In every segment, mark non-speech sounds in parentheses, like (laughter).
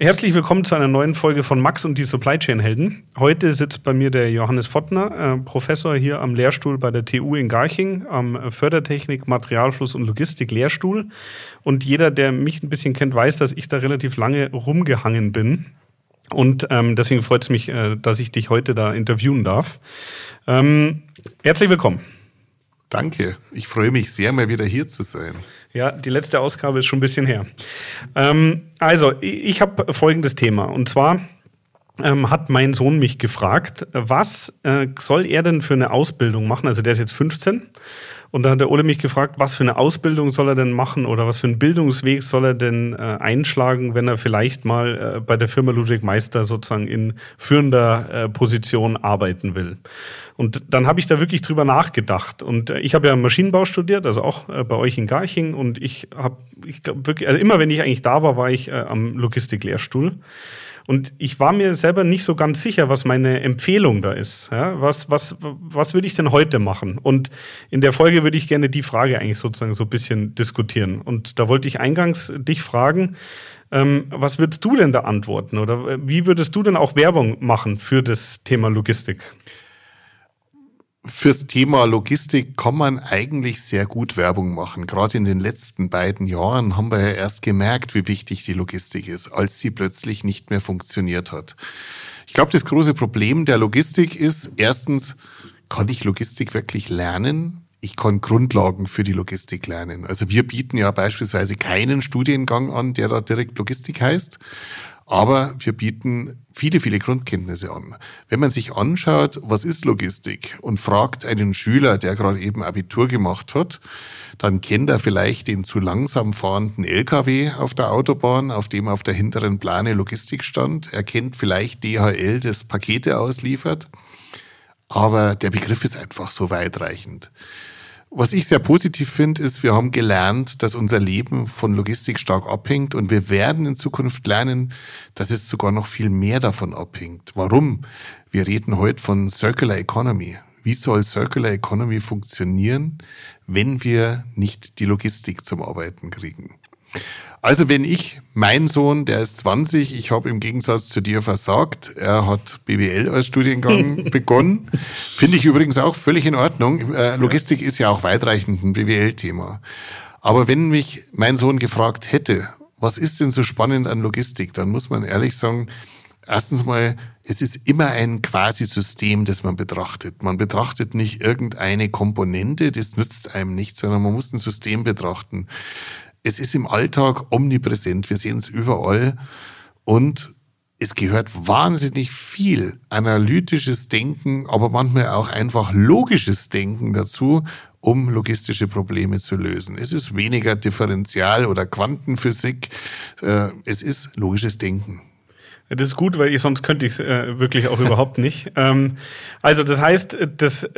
Herzlich willkommen zu einer neuen Folge von Max und die Supply Chain Helden. Heute sitzt bei mir der Johannes Fottner, äh, Professor hier am Lehrstuhl bei der TU in Garching, am Fördertechnik, Materialfluss und Logistik Lehrstuhl. Und jeder, der mich ein bisschen kennt, weiß, dass ich da relativ lange rumgehangen bin. Und ähm, deswegen freut es mich, äh, dass ich dich heute da interviewen darf. Ähm, herzlich willkommen. Danke. Ich freue mich sehr, mal wieder hier zu sein. Ja, die letzte Ausgabe ist schon ein bisschen her. Ähm, also, ich habe folgendes Thema. Und zwar ähm, hat mein Sohn mich gefragt, was äh, soll er denn für eine Ausbildung machen? Also, der ist jetzt 15 und da hat der Ole mich gefragt, was für eine Ausbildung soll er denn machen oder was für einen Bildungsweg soll er denn äh, einschlagen, wenn er vielleicht mal äh, bei der Firma Ludwig Meister sozusagen in führender äh, Position arbeiten will. Und dann habe ich da wirklich drüber nachgedacht. Und äh, ich habe ja Maschinenbau studiert, also auch äh, bei euch in Garching. Und ich habe, ich glaube wirklich, also immer wenn ich eigentlich da war, war ich äh, am Logistiklehrstuhl. Und ich war mir selber nicht so ganz sicher, was meine Empfehlung da ist. Ja, was, was, was würde ich denn heute machen? Und in der Folge würde ich gerne die Frage eigentlich sozusagen so ein bisschen diskutieren. Und da wollte ich eingangs dich fragen, ähm, was würdest du denn da antworten? Oder äh, wie würdest du denn auch Werbung machen für das Thema Logistik? Fürs Thema Logistik kann man eigentlich sehr gut Werbung machen. Gerade in den letzten beiden Jahren haben wir ja erst gemerkt, wie wichtig die Logistik ist, als sie plötzlich nicht mehr funktioniert hat. Ich glaube, das große Problem der Logistik ist, erstens, kann ich Logistik wirklich lernen? Ich kann Grundlagen für die Logistik lernen. Also wir bieten ja beispielsweise keinen Studiengang an, der da direkt Logistik heißt. Aber wir bieten viele, viele Grundkenntnisse an. Wenn man sich anschaut, was ist Logistik und fragt einen Schüler, der gerade eben Abitur gemacht hat, dann kennt er vielleicht den zu langsam fahrenden LKW auf der Autobahn, auf dem auf der hinteren Plane Logistik stand. Er kennt vielleicht DHL, das Pakete ausliefert. Aber der Begriff ist einfach so weitreichend. Was ich sehr positiv finde, ist, wir haben gelernt, dass unser Leben von Logistik stark abhängt und wir werden in Zukunft lernen, dass es sogar noch viel mehr davon abhängt. Warum? Wir reden heute von Circular Economy. Wie soll Circular Economy funktionieren, wenn wir nicht die Logistik zum Arbeiten kriegen? Also wenn ich, mein Sohn, der ist 20, ich habe im Gegensatz zu dir versagt, er hat BWL als Studiengang (laughs) begonnen. Finde ich übrigens auch völlig in Ordnung. Äh, Logistik ist ja auch weitreichend ein BWL-Thema. Aber wenn mich mein Sohn gefragt hätte, was ist denn so spannend an Logistik, dann muss man ehrlich sagen, erstens mal, es ist immer ein Quasi-System, das man betrachtet. Man betrachtet nicht irgendeine Komponente, das nützt einem nichts, sondern man muss ein System betrachten es ist im Alltag omnipräsent. Wir sehen es überall. Und es gehört wahnsinnig viel analytisches Denken, aber manchmal auch einfach logisches Denken dazu, um logistische Probleme zu lösen. Es ist weniger Differential- oder Quantenphysik. Äh, es ist logisches Denken. Das ist gut, weil ich, sonst könnte ich es äh, wirklich auch überhaupt nicht. (laughs) Ähm, also das heißt, das,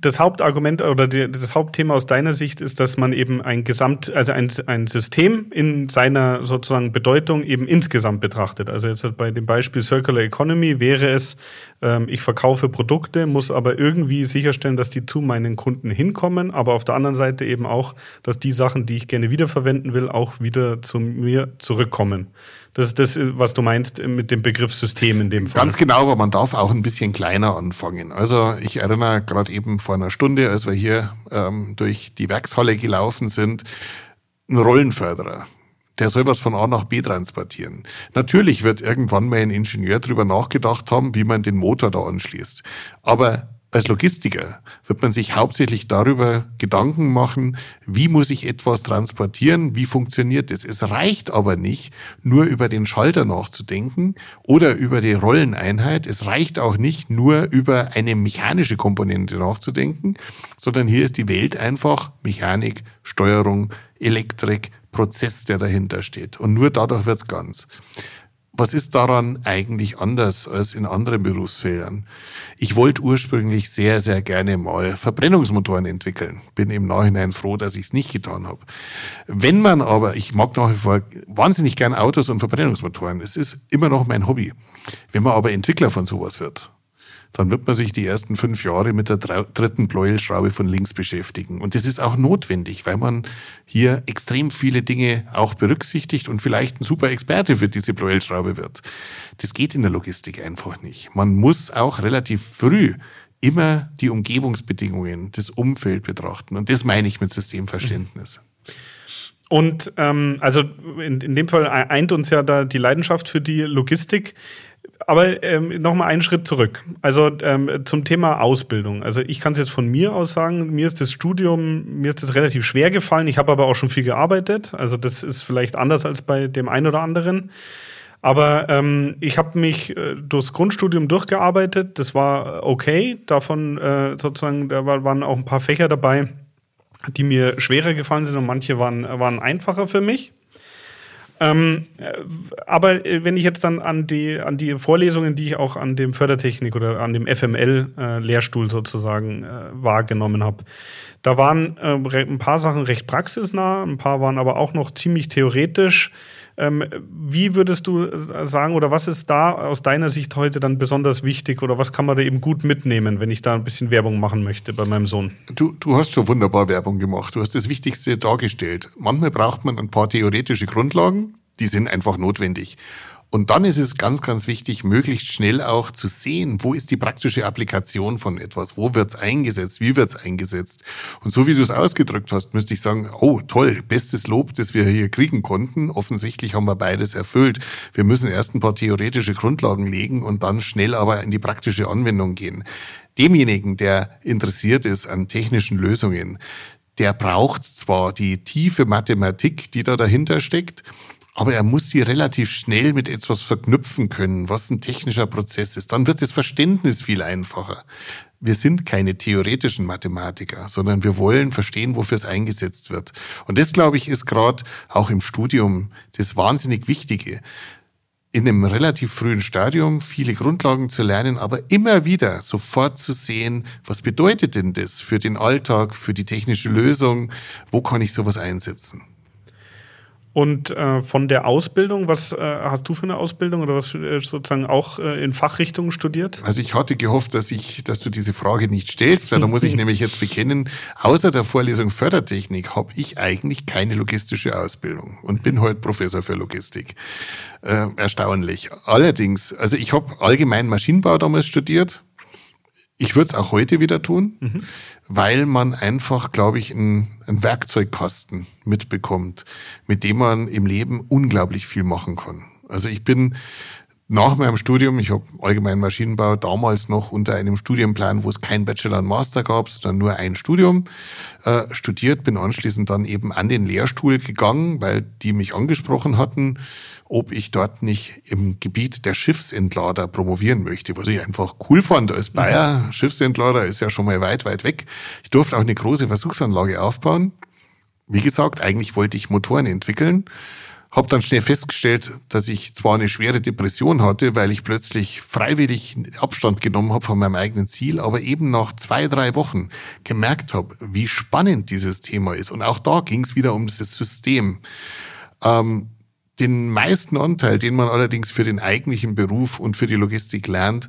das Hauptargument oder die, das Hauptthema aus deiner Sicht ist, dass man eben ein Gesamt, also ein, ein System in seiner sozusagen Bedeutung eben insgesamt betrachtet. Also jetzt bei dem Beispiel Circular Economy wäre es, ähm, ich verkaufe Produkte, muss aber irgendwie sicherstellen, dass die zu meinen Kunden hinkommen, aber auf der anderen Seite eben auch, dass die Sachen, die ich gerne wiederverwenden will, auch wieder zu mir zurückkommen. Das ist das, was du meinst mit dem Begriff System in dem Fall. Ganz genau, aber man darf auch ein bisschen kleiner anfangen. Also ich erinnere gerade eben vor einer Stunde, als wir hier ähm, durch die Werkshalle gelaufen sind, ein Rollenförderer. Der soll was von A nach B transportieren. Natürlich wird irgendwann mal ein Ingenieur drüber nachgedacht haben, wie man den Motor da anschließt. Aber als Logistiker wird man sich hauptsächlich darüber Gedanken machen, wie muss ich etwas transportieren, wie funktioniert es. Es reicht aber nicht, nur über den Schalter nachzudenken oder über die Rolleneinheit. Es reicht auch nicht, nur über eine mechanische Komponente nachzudenken, sondern hier ist die Welt einfach Mechanik, Steuerung, Elektrik, Prozess, der dahinter steht. Und nur dadurch wird's ganz. Was ist daran eigentlich anders als in anderen Berufsfeldern? Ich wollte ursprünglich sehr, sehr gerne mal Verbrennungsmotoren entwickeln. Bin im Nachhinein froh, dass ich es nicht getan habe. Wenn man aber, ich mag nach wie vor wahnsinnig gern Autos und Verbrennungsmotoren. Es ist immer noch mein Hobby. Wenn man aber Entwickler von sowas wird, dann wird man sich die ersten fünf Jahre mit der dritten Pleuelschraube von links beschäftigen. Und das ist auch notwendig, weil man hier extrem viele Dinge auch berücksichtigt und vielleicht ein super Experte für diese Pleuelschraube wird. Das geht in der Logistik einfach nicht. Man muss auch relativ früh immer die Umgebungsbedingungen, das Umfeld betrachten. Und das meine ich mit Systemverständnis. (laughs) Und ähm, also in, in dem Fall eint uns ja da die Leidenschaft für die Logistik. Aber ähm, nochmal einen Schritt zurück. Also ähm, zum Thema Ausbildung. Also ich kann es jetzt von mir aus sagen, mir ist das Studium, mir ist das relativ schwer gefallen. Ich habe aber auch schon viel gearbeitet. Also das ist vielleicht anders als bei dem einen oder anderen. Aber ähm, ich habe mich äh, durchs Grundstudium durchgearbeitet. Das war okay. Davon äh, sozusagen, da waren auch ein paar Fächer dabei, die mir schwerer gefallen sind und manche waren, waren einfacher für mich. Ähm, äh, aber äh, wenn ich jetzt dann an die, an die Vorlesungen, die ich auch an dem Fördertechnik oder an dem FML-Lehrstuhl äh, sozusagen äh, wahrgenommen habe, da waren äh, ein paar Sachen recht praxisnah, ein paar waren aber auch noch ziemlich theoretisch. Ähm, wie würdest du äh, sagen oder was ist da aus deiner Sicht heute dann besonders wichtig oder was kann man da eben gut mitnehmen, wenn ich da ein bisschen Werbung machen möchte bei meinem Sohn? Du, du hast schon wunderbar Werbung gemacht. Du hast das Wichtigste dargestellt. Manchmal braucht man ein paar theoretische Grundlagen, die sind einfach notwendig. Und dann ist es ganz, ganz wichtig, möglichst schnell auch zu sehen, wo ist die praktische Applikation von etwas, wo wird's eingesetzt, wie wird's eingesetzt. Und so wie du es ausgedrückt hast, müsste ich sagen, oh toll, bestes Lob, das wir hier kriegen konnten. Offensichtlich haben wir beides erfüllt. Wir müssen erst ein paar theoretische Grundlagen legen und dann schnell aber in die praktische Anwendung gehen. Demjenigen, der interessiert ist an technischen Lösungen, der braucht zwar die tiefe Mathematik, die da dahinter steckt, aber er muss sie relativ schnell mit etwas verknüpfen können, was ein technischer Prozess ist. Dann wird das Verständnis viel einfacher. Wir sind keine theoretischen Mathematiker, sondern wir wollen verstehen, wofür es eingesetzt wird. Und das, glaube ich, ist gerade auch im Studium das wahnsinnig Wichtige. In einem relativ frühen Stadium viele Grundlagen zu lernen, aber immer wieder sofort zu sehen, was bedeutet denn das für den Alltag, für die technische Lösung, wo kann ich sowas einsetzen. Und äh, von der Ausbildung, was äh, hast du für eine Ausbildung oder was äh, sozusagen auch äh, in Fachrichtungen studiert? Also ich hatte gehofft, dass ich, dass du diese Frage nicht stellst, weil da muss ich (laughs) nämlich jetzt bekennen, außer der Vorlesung Fördertechnik habe ich eigentlich keine logistische Ausbildung und bin heute Professor für Logistik. Äh, erstaunlich. Allerdings, also ich habe allgemein Maschinenbau damals studiert. Ich würde es auch heute wieder tun. Mhm weil man einfach, glaube ich, einen, Werkzeugkasten mitbekommt, mit dem man im Leben unglaublich viel machen kann. Also ich bin nach meinem Studium, ich habe allgemein Maschinenbau damals noch unter einem Studienplan, wo es kein Bachelor und Master gab, sondern nur ein Studium äh, studiert, bin anschließend dann eben an den Lehrstuhl gegangen, weil die mich angesprochen hatten, ob ich dort nicht im Gebiet der Schiffsentlader promovieren möchte, was ich einfach cool fand als Bayer. Mhm. Schiffsentlader ist ja schon mal weit, weit weg. Ich durfte auch eine große Versuchsanlage aufbauen. Wie gesagt, eigentlich wollte ich Motoren entwickeln habe dann schnell festgestellt, dass ich zwar eine schwere Depression hatte, weil ich plötzlich freiwillig Abstand genommen habe von meinem eigenen Ziel, aber eben nach zwei, drei Wochen gemerkt habe, wie spannend dieses Thema ist. Und auch da ging es wieder um dieses System. Ähm, den meisten Anteil, den man allerdings für den eigentlichen Beruf und für die Logistik lernt,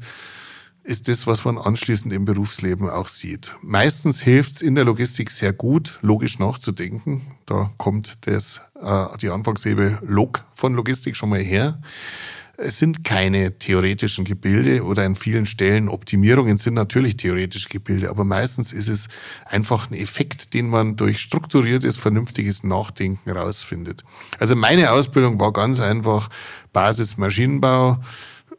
ist das, was man anschließend im Berufsleben auch sieht. Meistens hilft es in der Logistik sehr gut, logisch nachzudenken. Da kommt das, äh, die Anfangshebe Log von Logistik schon mal her. Es sind keine theoretischen Gebilde oder an vielen Stellen Optimierungen sind natürlich theoretische Gebilde, aber meistens ist es einfach ein Effekt, den man durch strukturiertes, vernünftiges Nachdenken rausfindet. Also meine Ausbildung war ganz einfach Basis Maschinenbau,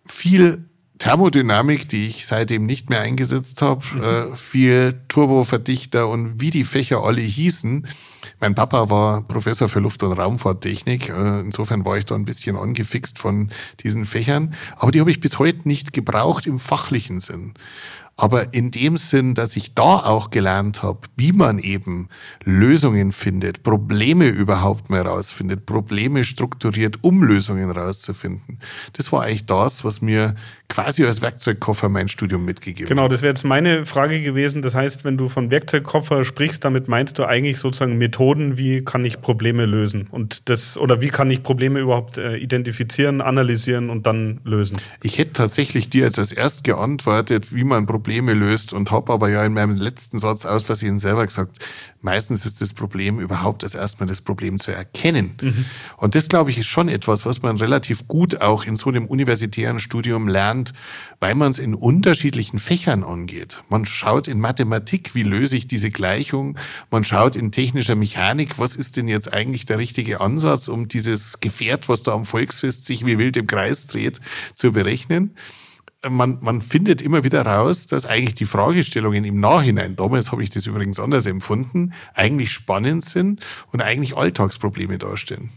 viel Thermodynamik, die ich seitdem nicht mehr eingesetzt habe, mhm. äh, viel Turboverdichter und wie die Fächer alle hießen. Mein Papa war Professor für Luft- und Raumfahrttechnik. Äh, insofern war ich da ein bisschen angefixt von diesen Fächern. Aber die habe ich bis heute nicht gebraucht im fachlichen Sinn. Aber in dem Sinn, dass ich da auch gelernt habe, wie man eben Lösungen findet, Probleme überhaupt mal rausfindet, Probleme strukturiert, um Lösungen rauszufinden. Das war eigentlich das, was mir quasi als Werkzeugkoffer mein Studium mitgegeben Genau, das wäre jetzt meine Frage gewesen. Das heißt, wenn du von Werkzeugkoffer sprichst, damit meinst du eigentlich sozusagen Methoden, wie kann ich Probleme lösen und das oder wie kann ich Probleme überhaupt äh, identifizieren, analysieren und dann lösen? Ich hätte tatsächlich dir jetzt als erst geantwortet, wie man Probleme löst und habe aber ja in meinem letzten Satz aus Versehen selber gesagt, meistens ist das Problem überhaupt als erstmal das Problem zu erkennen. Mhm. Und das glaube ich ist schon etwas, was man relativ gut auch in so einem universitären Studium lernt weil man es in unterschiedlichen Fächern angeht. Man schaut in Mathematik, wie löse ich diese Gleichung? Man schaut in technischer Mechanik, was ist denn jetzt eigentlich der richtige Ansatz, um dieses Gefährt, was da am Volksfest sich wie wild im Kreis dreht, zu berechnen? Man, man findet immer wieder raus, dass eigentlich die Fragestellungen im Nachhinein, damals habe ich das übrigens anders empfunden, eigentlich spannend sind und eigentlich Alltagsprobleme darstellen.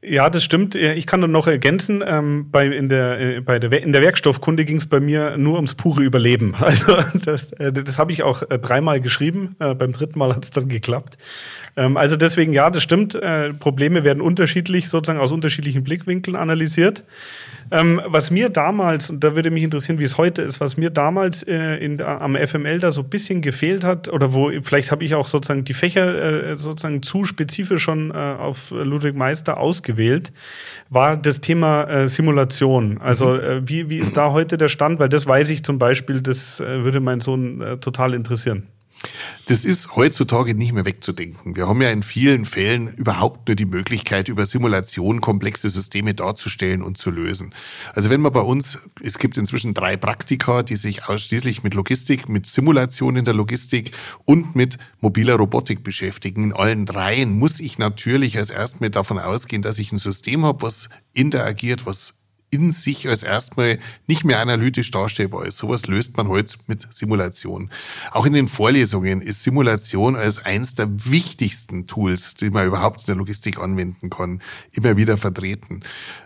Ja, das stimmt. Ich kann dann noch ergänzen, ähm, bei, in, der, äh, bei der, in der Werkstoffkunde ging es bei mir nur ums pure Überleben. (laughs) Also das, äh, das habe ich auch äh, dreimal geschrieben. Äh, beim dritten Mal hat es dann geklappt. Ähm, also deswegen, ja, das stimmt. Äh, Probleme werden unterschiedlich, sozusagen aus unterschiedlichen Blickwinkeln analysiert. Ähm, was mir damals, und da würde mich interessieren, wie es heute ist, was mir damals äh, in, am FML da so ein bisschen gefehlt hat, oder wo, vielleicht habe ich auch sozusagen die Fächer äh, sozusagen zu spezifisch schon äh, auf Ludwig Meister ausgewählt, war das Thema äh, Simulation. Also mhm. Äh, wie, wie ist da heute der Stand? Weil das weiß ich zum Beispiel, das äh, würde mein Sohn total interessieren. Das ist heutzutage nicht mehr wegzudenken. Wir haben ja in vielen Fällen überhaupt nur die Möglichkeit, über Simulation komplexe Systeme darzustellen und zu lösen. Also wenn man bei uns, es gibt inzwischen drei Praktika, die sich ausschließlich mit Logistik, mit Simulation in der Logistik und mit mobiler Robotik beschäftigen. In allen dreien muss ich natürlich als erstmal davon ausgehen, dass ich ein System habe, was interagiert, was in sich als erstmal nicht mehr analytisch darstellbar ist. Sowas löst man heute mit Simulation. Auch in den Vorlesungen ist Simulation als eins der wichtigsten Tools, die man überhaupt in der Logistik anwenden kann, immer wieder vertreten.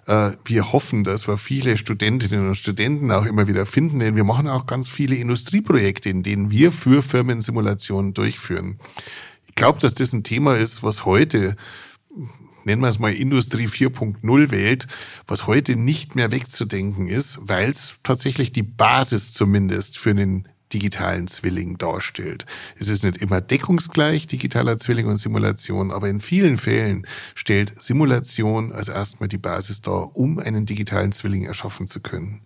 Äh, wir hoffen, dass wir viele Studentinnen und Studenten auch immer wieder finden, denn wir machen auch ganz viele Industrieprojekte, in denen wir für Firmen Simulationen durchführen. Ich glaube, dass das ein Thema ist, was heute nennen wir es mal Industrie 4.0 Welt, was heute nicht mehr wegzudenken ist, weil es tatsächlich die Basis zumindest für einen digitalen Zwilling darstellt. Es ist nicht immer deckungsgleich, digitaler Zwilling und Simulation, aber in vielen Fällen stellt Simulation als erstmal die Basis dar, um einen digitalen Zwilling erschaffen zu können.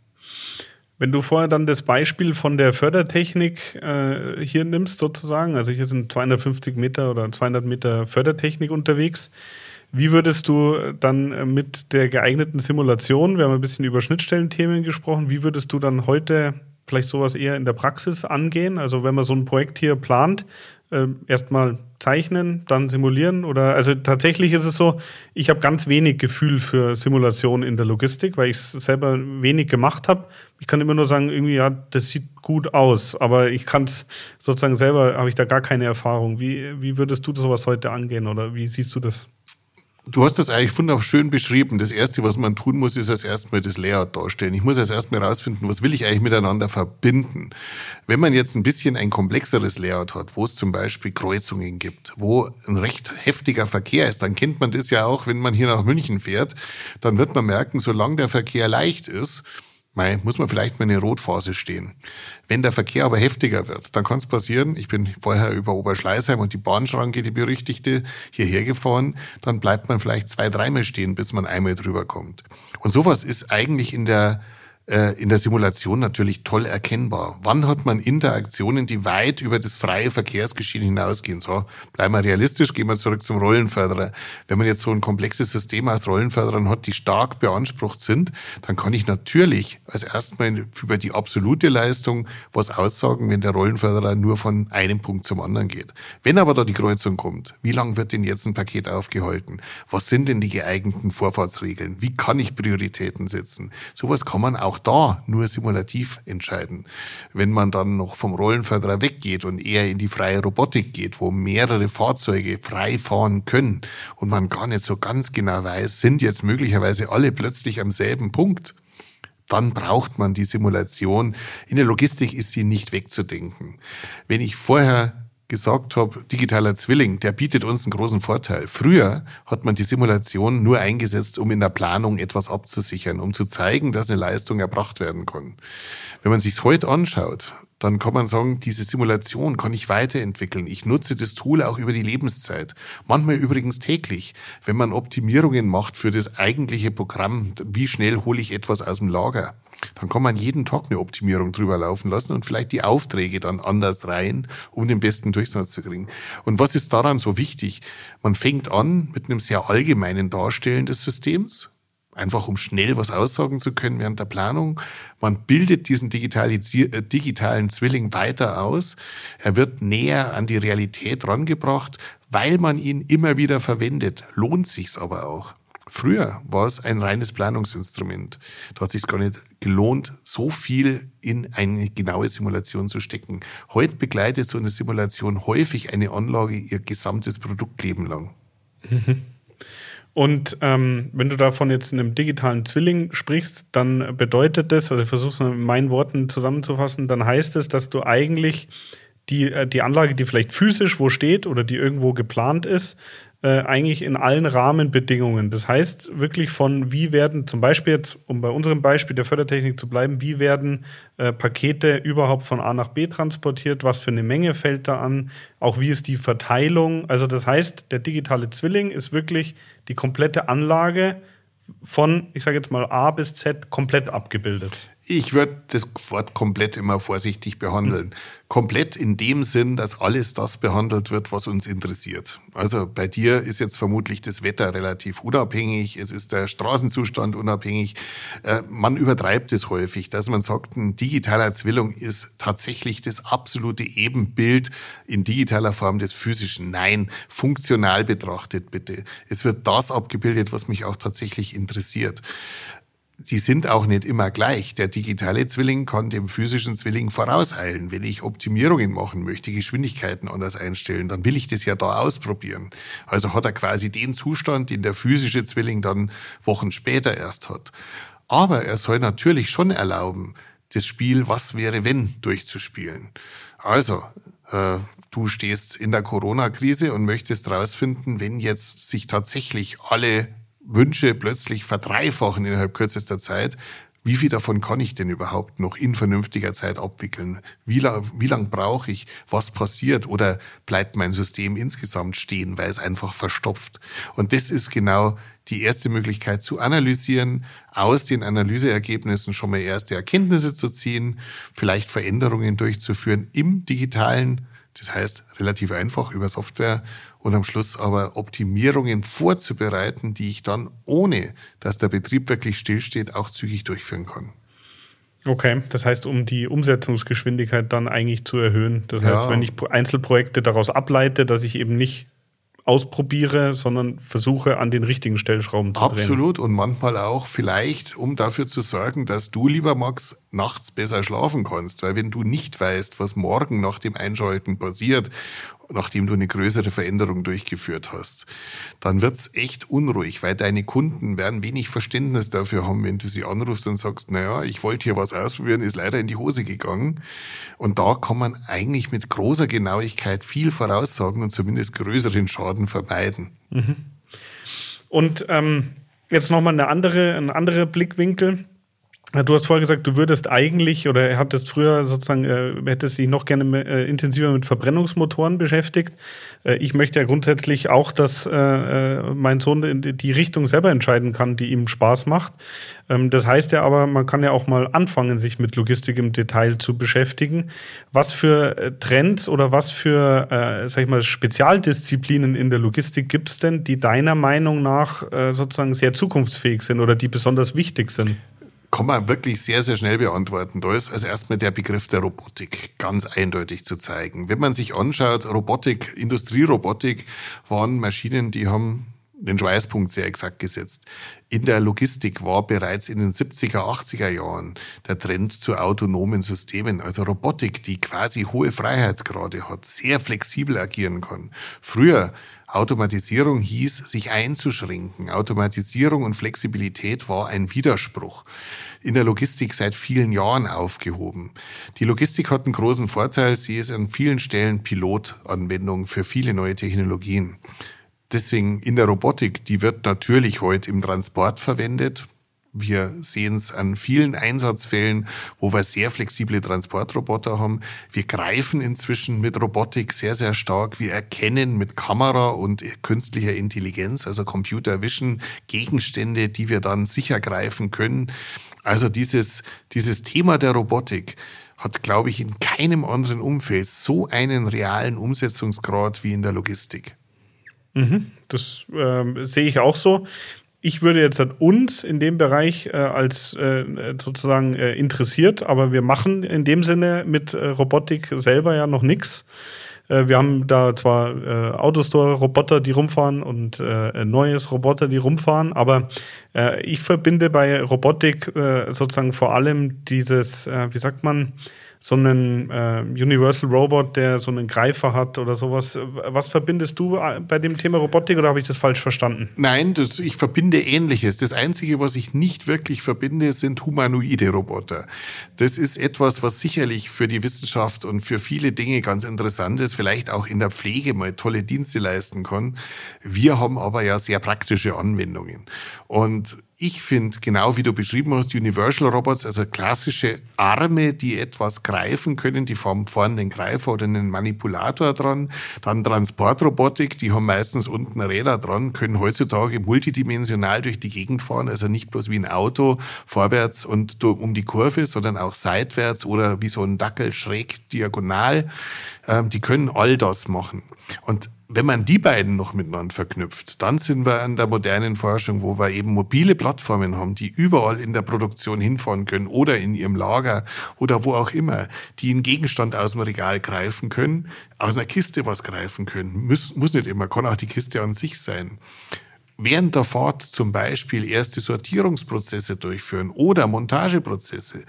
Wenn du vorher dann das Beispiel von der Fördertechnik äh, hier nimmst, sozusagen, also hier sind 250 Meter oder 200 Meter Fördertechnik unterwegs, wie würdest du dann äh, mit der geeigneten Simulation, wir haben ein bisschen über Schnittstellenthemen gesprochen, wie würdest du dann heute vielleicht sowas eher in der Praxis angehen? Also wenn man so ein Projekt hier plant, äh, erstmal zeichnen, dann simulieren oder also tatsächlich ist es so, ich habe ganz wenig Gefühl für Simulation in der Logistik, weil ich es selber wenig gemacht habe. Ich kann immer nur sagen, irgendwie ja, das sieht gut aus, aber ich kann es sozusagen selber habe ich da gar keine Erfahrung. Wie wie würdest du sowas heute angehen oder wie siehst du das? Du hast das eigentlich wunderschön beschrieben. Das Erste, was man tun muss, ist als erstmal das Layout darstellen. Ich muss als erstmal herausfinden, was will ich eigentlich miteinander verbinden. Wenn man jetzt ein bisschen ein komplexeres Layout hat, wo es zum Beispiel Kreuzungen gibt, wo ein recht heftiger Verkehr ist, dann kennt man das ja auch, wenn man hier nach München fährt, dann wird man merken, solange der Verkehr leicht ist, Mei, muss man vielleicht mal in eine Rotphase stehen. Wenn der Verkehr aber heftiger wird, dann kann es passieren, ich bin vorher über Oberschleißheim und die Bahnschranke, die berüchtigte, hierher gefahren, dann bleibt man vielleicht zwei, dreimal stehen, bis man einmal drüber kommt. Und sowas ist eigentlich in der in der Simulation natürlich toll erkennbar. Wann hat man Interaktionen, die weit über das freie Verkehrsgeschehen hinausgehen? So, bleiben wir realistisch, gehen wir zurück zum Rollenförderer. Wenn man jetzt so ein komplexes System aus Rollenförderern hat, die stark beansprucht sind, dann kann ich natürlich als erstmal über die absolute Leistung was aussagen, wenn der Rollenförderer nur von einem Punkt zum anderen geht. Wenn aber da die Kreuzung kommt, wie lang wird denn jetzt ein Paket aufgehalten? Was sind denn die geeigneten Vorfahrtsregeln? Wie kann ich Prioritäten setzen? Sowas kann man auch auch da nur simulativ entscheiden. Wenn man dann noch vom Rollenförderer weggeht und eher in die freie Robotik geht, wo mehrere Fahrzeuge frei fahren können und man gar nicht so ganz genau weiß, sind jetzt möglicherweise alle plötzlich am selben Punkt, dann braucht man die Simulation. In der Logistik ist sie nicht wegzudenken. Wenn ich vorher gesagt habe, digitaler Zwilling, der bietet uns einen großen Vorteil. Früher hat man die Simulation nur eingesetzt, um in der Planung etwas abzusichern, um zu zeigen, dass eine Leistung erbracht werden kann. Wenn man sich heute anschaut, dann kann man sagen, diese Simulation kann ich weiterentwickeln. Ich nutze das Tool auch über die Lebenszeit. Manchmal übrigens täglich, wenn man Optimierungen macht für das eigentliche Programm. Wie schnell hole ich etwas aus dem Lager? Dann kann man jeden Tag eine Optimierung drüber laufen lassen und vielleicht die Aufträge dann anders rein, um den besten Durchsatz zu kriegen. Und was ist daran so wichtig? Man fängt an mit einem sehr allgemeinen Darstellen des Systems, einfach um schnell was aussagen zu können während der Planung. Man bildet diesen äh, digitalen Zwilling weiter aus. Er wird näher an die Realität rangebracht, weil man ihn immer wieder verwendet. Lohnt sich's aber auch. Früher war es ein reines Planungsinstrument. Da hat es sich gar nicht gelohnt, so viel in eine genaue Simulation zu stecken. Heute begleitet so eine Simulation häufig eine Anlage ihr gesamtes Produktleben lang. Mhm. Und ähm, wenn du davon jetzt in einem digitalen Zwilling sprichst, dann bedeutet das, also ich versuche es in meinen Worten zusammenzufassen, dann heißt es, dass du eigentlich die, äh, die Anlage, die vielleicht physisch wo steht oder die irgendwo geplant ist, äh, eigentlich in allen Rahmenbedingungen. Das heißt wirklich von, wie werden zum Beispiel jetzt, um bei unserem Beispiel der Fördertechnik zu bleiben, wie werden äh, Pakete überhaupt von A nach B transportiert, was für eine Menge fällt da an, auch wie ist die Verteilung. Also das heißt, der digitale Zwilling ist wirklich die komplette Anlage von, ich sage jetzt mal A bis Z komplett abgebildet. Ich würde das Wort komplett immer vorsichtig behandeln. Mhm. Komplett in dem Sinn, dass alles das behandelt wird, was uns interessiert. Also bei dir ist jetzt vermutlich das Wetter relativ unabhängig, es ist der Straßenzustand unabhängig. Äh, man übertreibt es häufig, dass man sagt, ein digitaler Zwilling ist tatsächlich das absolute Ebenbild in digitaler Form des physischen. Nein, funktional betrachtet bitte. Es wird das abgebildet, was mich auch tatsächlich interessiert die sind auch nicht immer gleich. Der digitale Zwilling kann dem physischen Zwilling vorauseilen. Wenn ich Optimierungen machen möchte, Geschwindigkeiten anders einstellen, dann will ich das ja da ausprobieren. Also hat er quasi den Zustand, den der physische Zwilling dann Wochen später erst hat. Aber er soll natürlich schon erlauben, das Spiel Was wäre wenn durchzuspielen. Also, äh, du stehst in der Corona-Krise und möchtest herausfinden, wenn jetzt sich tatsächlich alle Wünsche plötzlich verdreifachen innerhalb kürzester Zeit, wie viel davon kann ich denn überhaupt noch in vernünftiger Zeit abwickeln? Wie lang, wie lang brauche ich? Was passiert? Oder bleibt mein System insgesamt stehen, weil es einfach verstopft? Und das ist genau die erste Möglichkeit zu analysieren, aus den Analyseergebnissen schon mal erste Erkenntnisse zu ziehen, vielleicht Veränderungen durchzuführen im digitalen, das heißt relativ einfach über Software und am Schluss aber Optimierungen vorzubereiten, die ich dann, ohne dass der Betrieb wirklich stillsteht, auch zügig durchführen kann. Okay, das heißt, um die Umsetzungsgeschwindigkeit dann eigentlich zu erhöhen. Das heißt, ja. wenn ich Einzelprojekte daraus ableite, dass ich eben nicht ausprobiere, sondern versuche an den richtigen Stellschrauben zu drehen. Absolut und manchmal auch vielleicht, um dafür zu sorgen, dass du, lieber Max, nachts besser schlafen kannst. Weil wenn du nicht weißt, was morgen nach dem Einschalten passiert nachdem du eine größere Veränderung durchgeführt hast, dann wird's echt unruhig, weil deine Kunden werden wenig Verständnis dafür haben, wenn du sie anrufst und sagst, naja, ich wollte hier was ausprobieren, ist leider in die Hose gegangen. Und da kann man eigentlich mit großer Genauigkeit viel voraussagen und zumindest größeren Schaden vermeiden. Mhm. Und ähm, jetzt nochmal eine andere, ein anderer Blickwinkel. Du hast vorher gesagt, du würdest eigentlich oder hattest früher sozusagen, äh, hättest dich noch gerne äh, intensiver mit Verbrennungsmotoren beschäftigt. Äh, ich möchte ja grundsätzlich auch, dass äh, äh mein Sohn die, die Richtung selber entscheiden kann, die ihm Spaß macht. Ähm, das heißt ja aber, man kann ja auch mal anfangen, sich mit Logistik im Detail zu beschäftigen. Was für äh, Trends oder was für, äh, sag ich mal, Spezialdisziplinen in der Logistik gibt es denn, die deiner Meinung nach äh, sozusagen sehr zukunftsfähig sind oder die besonders wichtig sind? Kann man wirklich sehr, sehr schnell beantworten. Da ist also erstmal der Begriff der Robotik ganz eindeutig zu zeigen. Wenn man sich anschaut, Robotik, Industrierobotik waren Maschinen, die haben den Schweißpunkt sehr exakt gesetzt. In der Logistik war bereits in den 70er, 80er Jahren der Trend zu autonomen Systemen, also Robotik, die quasi hohe Freiheitsgrade hat, sehr flexibel agieren kann. Früher Automatisierung hieß, sich einzuschränken. Automatisierung und Flexibilität war ein Widerspruch. In der Logistik seit vielen Jahren aufgehoben. Die Logistik hat einen großen Vorteil. Sie ist an vielen Stellen Pilotanwendung für viele neue Technologien. Deswegen in der Robotik, die wird natürlich heute im Transport verwendet. Wir sehen es an vielen Einsatzfällen, wo wir sehr flexible Transportroboter haben. Wir greifen inzwischen mit Robotik sehr, sehr stark. Wir erkennen mit Kamera und künstlicher Intelligenz, also Computer Vision, Gegenstände, die wir dann sicher greifen können. Also dieses, dieses Thema der Robotik hat, glaube ich, in keinem anderen Umfeld so einen realen Umsetzungsgrad wie in der Logistik. Mhm, das äh, sehe ich auch so. Ich würde jetzt halt uns in dem Bereich äh, als äh, sozusagen äh, interessiert, aber wir machen in dem Sinne mit äh, Robotik selber ja noch nichts. Äh, wir haben da zwar äh, Autostore-Roboter, die rumfahren und äh, neues Roboter, die rumfahren, aber äh, ich verbinde bei Robotik äh, sozusagen vor allem dieses, äh, wie sagt man, so einen äh, Universal Robot, der so einen Greifer hat oder sowas. Was verbindest du äh, bei dem Thema Robotik oder habe ich das falsch verstanden? Nein, das, ich verbinde Ähnliches. Das Einzige, was ich nicht wirklich verbinde, sind humanoide Roboter. Das ist etwas, was sicherlich für die Wissenschaft und für viele Dinge ganz interessant ist, vielleicht auch in der Pflege mal tolle Dienste leisten kann. Wir haben aber ja sehr praktische Anwendungen. Und ich finde, genau wie du beschrieben hast, Universal Robots, also klassische Arme, die etwas greifen können, die haben vorne einen Greifer oder einen Manipulator dran. Dann Transportrobotik, die haben meistens unten Räder dran, können heutzutage multidimensional durch die Gegend fahren, also nicht bloß wie ein Auto vorwärts und um die Kurve, sondern auch seitwärts oder wie so ein Dackel schräg diagonal. Ähm, die können all das machen. Und wenn man die beiden noch miteinander verknüpft, dann sind wir an der modernen Forschung, wo wir eben mobile Plattformen haben, die überall in der Produktion hinfahren können oder in ihrem Lager oder wo auch immer, die einen Gegenstand aus dem Regal greifen können, aus einer Kiste was greifen können. Muss, muss nicht immer, kann auch die Kiste an sich sein. Während der Fahrt zum Beispiel erste Sortierungsprozesse durchführen oder Montageprozesse.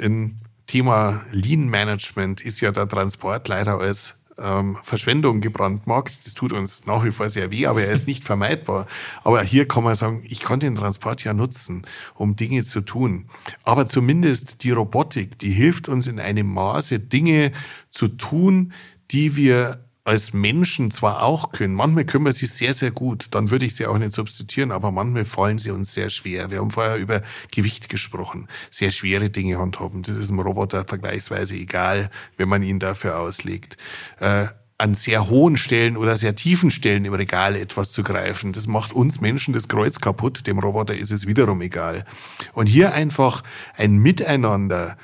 Ein Thema Lean Management ist ja der Transport leider als ähm, Verschwendung gebrandmarkt. Das tut uns nach wie vor sehr weh, aber er ist nicht vermeidbar. Aber hier kann man sagen, ich kann den Transport ja nutzen, um Dinge zu tun. Aber zumindest die Robotik, die hilft uns in einem Maße, Dinge zu tun, die wir als Menschen zwar auch können, manchmal können wir sie sehr, sehr gut, dann würde ich sie auch nicht substituieren, aber manchmal fallen sie uns sehr schwer. Wir haben vorher über Gewicht gesprochen, sehr schwere Dinge handhaben. Das ist einem Roboter vergleichsweise egal, wenn man ihn dafür auslegt. Äh, an sehr hohen Stellen oder sehr tiefen Stellen im Regal etwas zu greifen. Das macht uns Menschen das Kreuz kaputt, dem Roboter ist es wiederum egal. Und hier einfach ein Miteinander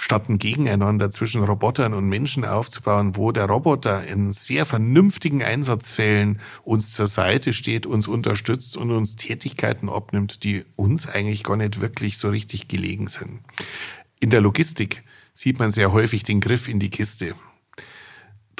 statt ein Gegeneinander zwischen Robotern und Menschen aufzubauen, wo der Roboter in sehr vernünftigen Einsatzfällen uns zur Seite steht, uns unterstützt und uns Tätigkeiten abnimmt, die uns eigentlich gar nicht wirklich so richtig gelegen sind. In der Logistik sieht man sehr häufig den Griff in die Kiste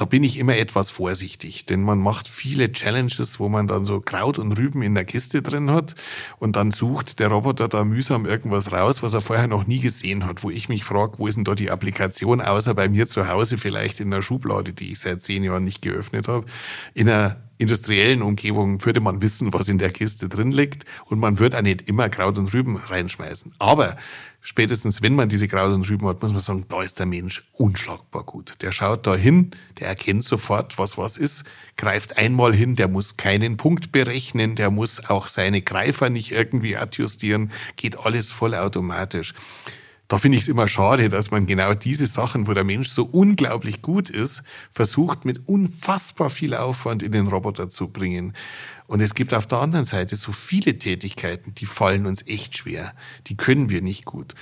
da bin ich immer etwas vorsichtig, denn man macht viele Challenges, wo man dann so Kraut und Rüben in der Kiste drin hat und dann sucht der Roboter da mühsam irgendwas raus, was er vorher noch nie gesehen hat, wo ich mich frage, wo ist denn da die Applikation, außer bei mir zu Hause vielleicht in der Schublade, die ich seit zehn Jahren nicht geöffnet habe. In einer industriellen Umgebung würde man wissen, was in der Kiste drin liegt und man würde auch nicht immer Kraut und Rüben reinschmeißen. Aber spätestens wenn man diese Kraut und Rüben hat, muss man sagen, da ist der Mensch unschlagbar gut. Der schaut da hin, der erkennt sofort, was was ist, greift einmal hin, der muss keinen Punkt berechnen, der muss auch seine Greifer nicht irgendwie adjustieren, geht alles vollautomatisch. Da finde ich es immer schade, dass man genau diese Sachen, wo der Mensch so unglaublich gut ist, versucht mit unfassbar viel Aufwand in den Roboter zu bringen. Und es gibt auf der anderen Seite so viele Tätigkeiten, die fallen uns echt schwer. Die können wir nicht gut.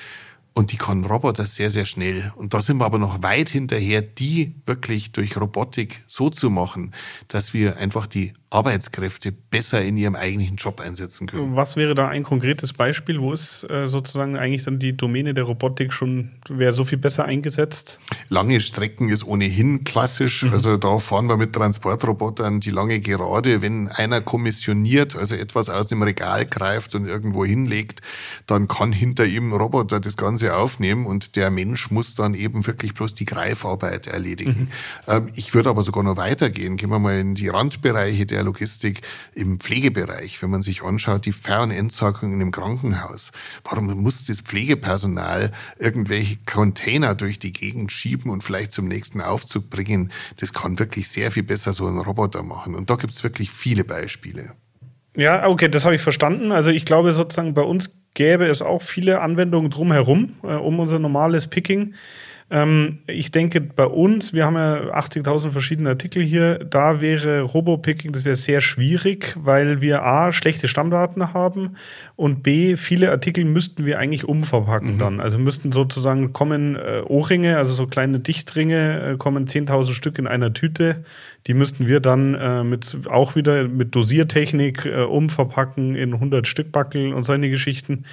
Und die kann Roboter sehr, sehr schnell. Und da sind wir aber noch weit hinterher, die wirklich durch Robotik so zu machen, dass wir einfach die Arbeitskräfte besser in ihrem eigentlichen Job einsetzen können. Was wäre da ein konkretes Beispiel? Wo ist äh, sozusagen eigentlich dann die Domäne der Robotik schon, wäre so viel besser eingesetzt? Lange Strecken ist ohnehin klassisch. Mhm. Also da fahren wir mit Transportrobotern die lange Gerade. Wenn einer kommissioniert, also etwas aus dem Regal greift und irgendwo hinlegt, dann kann hinter ihm ein Roboter das Ganze aufnehmen und der Mensch muss dann eben wirklich bloß die Greifarbeit erledigen. Mhm. Ähm, ich würde aber sogar noch weitergehen. Gehen wir mal in die Randbereiche der der Logistik im Pflegebereich, wenn man sich anschaut, die Ver- und Entsorgung im Krankenhaus. Warum muss das Pflegepersonal irgendwelche Container durch die Gegend schieben und vielleicht zum nächsten Aufzug bringen? Das kann wirklich sehr viel besser so ein Roboter machen. Und da gibt es wirklich viele Beispiele. Ja, okay, das habe ich verstanden. Also ich glaube sozusagen bei uns gäbe es auch viele Anwendungen drumherum, äh, um unser normales Picking. Ähm, ich denke, bei uns, wir haben ja 80.000 verschiedene Artikel hier, da wäre Robopicking, das wäre sehr schwierig, weil wir A, schlechte Stammdaten haben und B, viele Artikel müssten wir eigentlich umverpacken mhm. dann. Also müssten sozusagen kommen äh, Ohrringe, also so kleine Dichtringe, äh, kommen 10.000 Stück in einer Tüte. Die müssten wir dann äh, mit, auch wieder mit Dosiertechnik äh, umverpacken in 100 Stück Backel und solche Geschichten.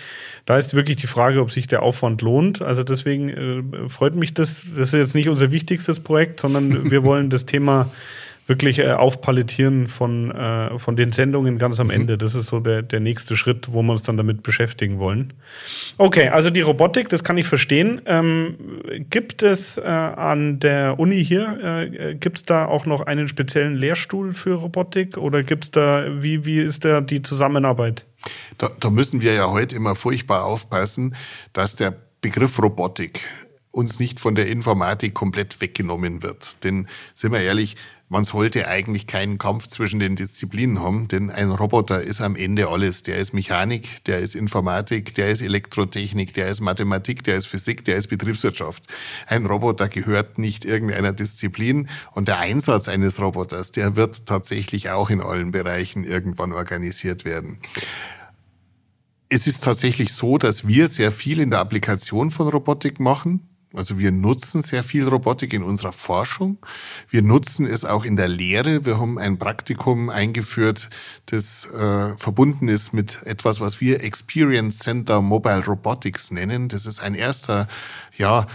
Da ist wirklich die Frage, ob sich der Aufwand lohnt. Also deswegen äh, freut mich das. Das ist jetzt nicht unser wichtigstes Projekt, sondern wir wollen das Thema wirklich äh, aufpalettieren von, äh, von den Sendungen ganz am mhm. Ende. Das ist so der, der nächste Schritt, wo wir uns dann damit beschäftigen wollen. Okay, also die Robotik, das kann ich verstehen. Ähm, gibt es äh, an der Uni hier, äh, gibt es da auch noch einen speziellen Lehrstuhl für Robotik oder gibt es da, wie, wie ist da die Zusammenarbeit? Da, da müssen wir ja heute immer furchtbar aufpassen, dass der Begriff Robotik uns nicht von der Informatik komplett weggenommen wird. Denn, sind wir ehrlich, man sollte eigentlich keinen Kampf zwischen den Disziplinen haben, denn ein Roboter ist am Ende alles. Der ist Mechanik, der ist Informatik, der ist Elektrotechnik, der ist Mathematik, der ist Physik, der ist Betriebswirtschaft. Ein Roboter gehört nicht irgendeiner Disziplin und der Einsatz eines Roboters, der wird tatsächlich auch in allen Bereichen irgendwann organisiert werden. Es ist tatsächlich so, dass wir sehr viel in der Applikation von Robotik machen. Also wir nutzen sehr viel Robotik in unserer Forschung. Wir nutzen es auch in der Lehre. Wir haben ein Praktikum eingeführt, das äh, verbunden ist mit etwas, was wir Experience Center Mobile Robotics nennen. Das ist ein erster, ja,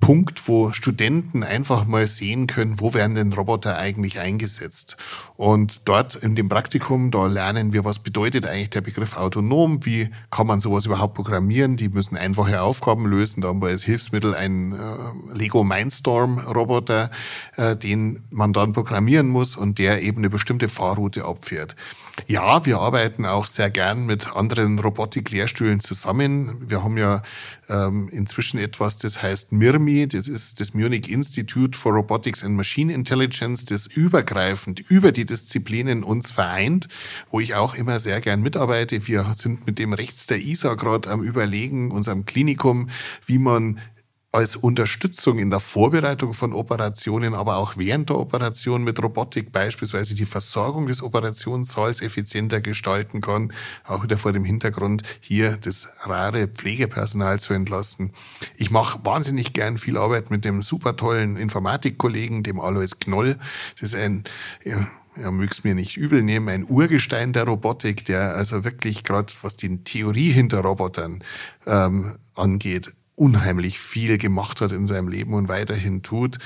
Punkt, wo Studenten einfach mal sehen können, wo werden denn Roboter eigentlich eingesetzt. Und dort in dem Praktikum, da lernen wir, was bedeutet eigentlich der Begriff autonom, wie kann man sowas überhaupt programmieren. Die müssen einfache Aufgaben lösen. Da haben wir als Hilfsmittel einen äh, Lego Mindstorm Roboter, äh, den man dann programmieren muss und der eben eine bestimmte Fahrroute abfährt. Ja, wir arbeiten auch sehr gern mit anderen Robotik-Lehrstühlen zusammen. Wir haben ja ähm, inzwischen etwas, das heißt MIRMI, das ist das Munich Institute for Robotics and Machine Intelligence, das übergreifend über die Disziplinen uns vereint, wo ich auch immer sehr gern mitarbeite. Wir sind mit dem rechts der ISA gerade am Überlegen, unserem Klinikum, wie man als Unterstützung in der Vorbereitung von Operationen, aber auch während der Operation mit Robotik beispielsweise die Versorgung des Operationssaals effizienter gestalten kann, auch wieder vor dem Hintergrund hier das rare Pflegepersonal zu entlasten. Ich mache wahnsinnig gern viel Arbeit mit dem super tollen Informatikkollegen, dem Alois Knoll. Das ist ein ja, er mög's mir nicht übel nehmen, ein Urgestein der Robotik, der also wirklich gerade was die Theorie hinter Robotern ähm, angeht, unheimlich viel gemacht hat in seinem Leben und weiterhin tut.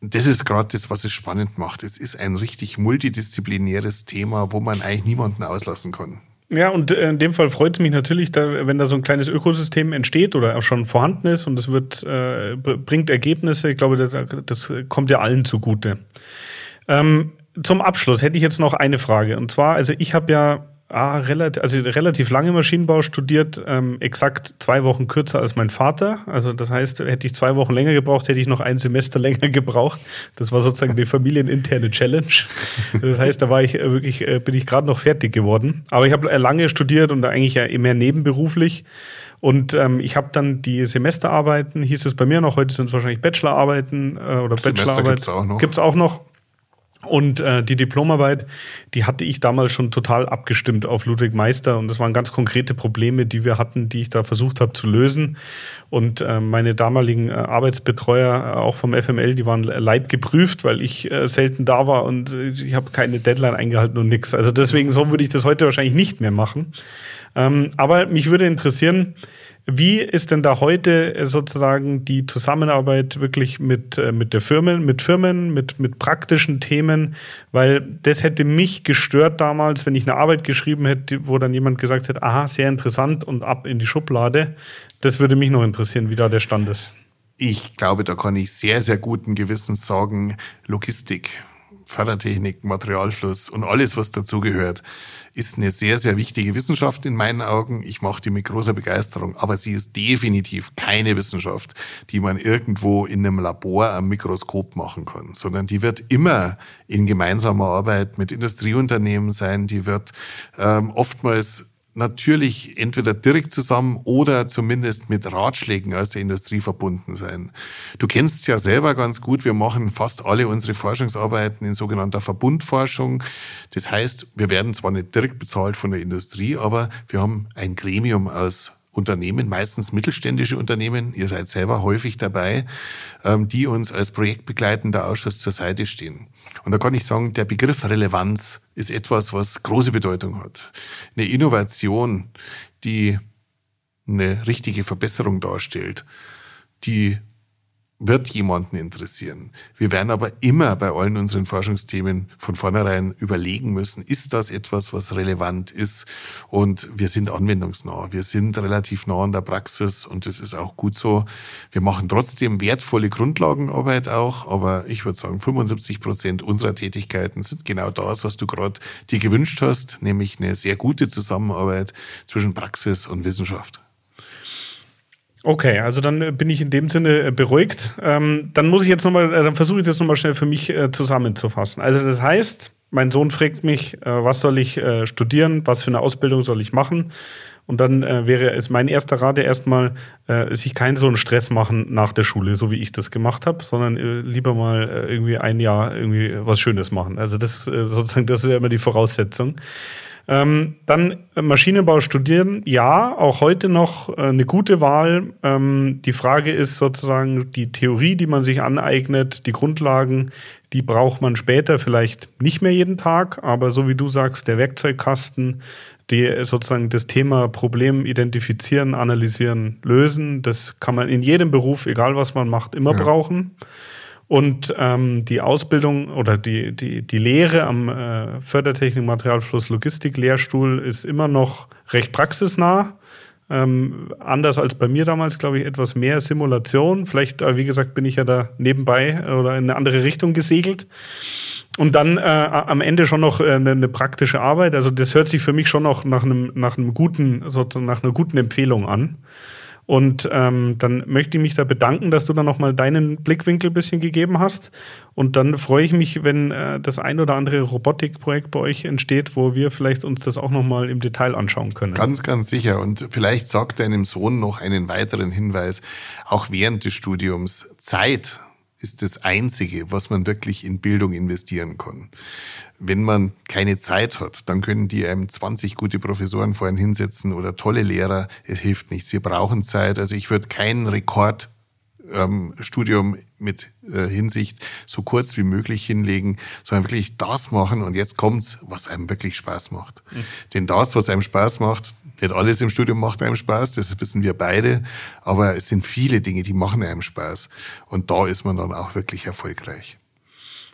Das ist gerade das, was es spannend macht. Es ist ein richtig multidisziplinäres Thema, wo man eigentlich niemanden auslassen kann. Ja, und äh, in dem Fall freut es mich natürlich, da, wenn da so ein kleines Ökosystem entsteht oder auch schon vorhanden ist und es wird, äh, bringt Ergebnisse. Ich glaube, das, das kommt ja allen zugute. Ähm, zum Abschluss hätte ich jetzt noch eine Frage. Und zwar, also ich habe ja ah, relativ, also relativ lange Maschinenbau studiert, ähm, exakt zwei Wochen kürzer als mein Vater. Also das heißt, hätte ich zwei Wochen länger gebraucht, hätte ich noch ein Semester (laughs) länger gebraucht. Das war sozusagen die familieninterne Challenge. Das heißt, da war ich äh, wirklich, äh, bin ich gerade noch fertig geworden. Aber ich habe äh, lange studiert und eigentlich ja immer nebenberuflich. Und ähm, ich habe dann die Semesterarbeiten, hieß es bei mir noch, heute sind es wahrscheinlich Bachelorarbeiten äh, oder Bachelorarbeiten. Gibt's auch noch. Gibt's auch noch Und äh, die Diplomarbeit, die hatte ich damals schon total abgestimmt auf Ludwig Meister. Und das waren ganz konkrete Probleme, die wir hatten, die ich da versucht habe zu lösen. Und äh, meine damaligen äh, Arbeitsbetreuer, äh, auch vom FML, die waren leid geprüft, weil ich äh, selten da war und äh, ich habe keine Deadline eingehalten und nix. Also deswegen so würde ich das heute wahrscheinlich nicht mehr machen. Ähm, aber mich würde interessieren, wie ist denn da heute äh, sozusagen die Zusammenarbeit wirklich mit, äh, mit der Firmen, mit Firmen, mit, mit praktischen Themen? Weil das hätte mich gestört damals, wenn ich eine Arbeit geschrieben hätte, wo dann jemand gesagt hätte, aha, sehr interessant und ab in die Schublade. Das würde mich noch interessieren, wie da der Stand ist. Ich glaube, da kann ich sehr, sehr guten Gewissens sagen, Logistik, Fördertechnik, Materialfluss und alles, was dazugehört ist eine sehr, sehr wichtige Wissenschaft in meinen Augen. Ich mache die mit großer Begeisterung, aber sie ist definitiv keine Wissenschaft, die man irgendwo in einem Labor am Mikroskop machen kann, sondern die wird immer in gemeinsamer Arbeit mit Industrieunternehmen sein, die wird ähm, oftmals natürlich entweder direkt zusammen oder zumindest mit Ratschlägen aus der Industrie verbunden sein. Du kennst es ja selber ganz gut. Wir machen fast alle unsere Forschungsarbeiten in sogenannter Verbundforschung. Das heißt, wir werden zwar nicht direkt bezahlt von der Industrie, aber wir haben ein Gremium aus Unternehmen, meistens mittelständische Unternehmen, ihr seid selber häufig dabei, ähm, die uns als projektbegleitender Ausschuss zur Seite stehen. Und da kann ich sagen, der Begriff Relevanz ist etwas, was große Bedeutung hat. Eine Innovation, die eine richtige Verbesserung darstellt, die wird jemanden interessieren. Wir werden aber immer bei allen unseren Forschungsthemen von vornherein überlegen müssen, ist das etwas, was relevant ist? Und wir sind anwendungsnah. Wir sind relativ nah an der Praxis und das ist auch gut so. Wir machen trotzdem wertvolle Grundlagenarbeit auch, aber ich würde sagen, 75 Prozent unserer Tätigkeiten sind genau das, was du gerade dir gewünscht hast, nämlich eine sehr gute Zusammenarbeit zwischen Praxis und Wissenschaft. Okay, also dann äh, bin ich in dem Sinne äh, beruhigt. Ähm, dann muss ich jetzt nochmal, äh, dann versuche ich das nochmal schnell für mich äh, zusammenzufassen. Also das heißt, mein Sohn fragt mich, äh, was soll ich äh, studieren, was für eine Ausbildung soll ich machen? Und dann wäre es mein erster Rat erstmal, sich keinen so einen Stress machen nach der Schule, so wie ich das gemacht habe, sondern lieber mal irgendwie ein Jahr irgendwie was Schönes machen. Also das sozusagen, das wäre immer die Voraussetzung. Ähm, dann Maschinenbau studieren, ja, auch heute noch äh, eine gute Wahl. Ähm, die Frage ist sozusagen die Theorie, die man sich aneignet, die Grundlagen, die braucht man später vielleicht nicht mehr jeden Tag, aber so wie du sagst, der Werkzeugkasten, die sozusagen das Thema Problem identifizieren, analysieren, lösen, das kann man in jedem Beruf, egal was man macht, immer ja. brauchen. Und ähm, die Ausbildung oder die, die, die Lehre am äh, Fördertechnik, Materialfluss, Logistik Lehrstuhl ist immer noch recht praxisnah. Ähm, anders als bei mir damals, glaube ich, etwas mehr Simulation. Vielleicht, äh, wie gesagt, bin ich ja da nebenbei oder in eine andere Richtung gesegelt. Und dann äh, am Ende schon noch äh, eine, eine, praktische Arbeit. Also das hört sich für mich schon noch nach einem, nach einem guten, sozusagen nach einer guten Empfehlung an. Und ähm, dann möchte ich mich da bedanken, dass du da nochmal deinen Blickwinkel ein bisschen gegeben hast. Und dann freue ich mich, wenn äh, das ein oder andere Robotikprojekt bei euch entsteht, wo wir vielleicht uns das auch nochmal im Detail anschauen können. Ganz, ganz sicher. Und vielleicht sagt deinem Sohn noch einen weiteren Hinweis. Auch während des Studiums Zeit ist das Einzige, was man wirklich in Bildung investieren kann. Wenn man keine Zeit hat, dann können die einem 20 gute Professoren vorhin hinsetzen oder tolle Lehrer. Es hilft nichts. Wir brauchen Zeit. Also ich würde keinen Rekord ähm, Studium mit äh, Hinsicht so kurz wie möglich hinlegen, sondern wirklich das machen und jetzt kommt's, was einem wirklich Spaß macht. Mhm. Denn das, was einem Spaß macht, nicht alles im Studium macht einem Spaß, das wissen wir beide, aber es sind viele Dinge, die machen einem Spaß und da ist man dann auch wirklich erfolgreich.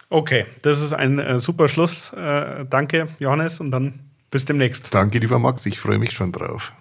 Okay, das ist ein äh, super Schluss. Äh, danke, Johannes, und dann bis demnächst. Danke, lieber Max, ich freue mich schon drauf.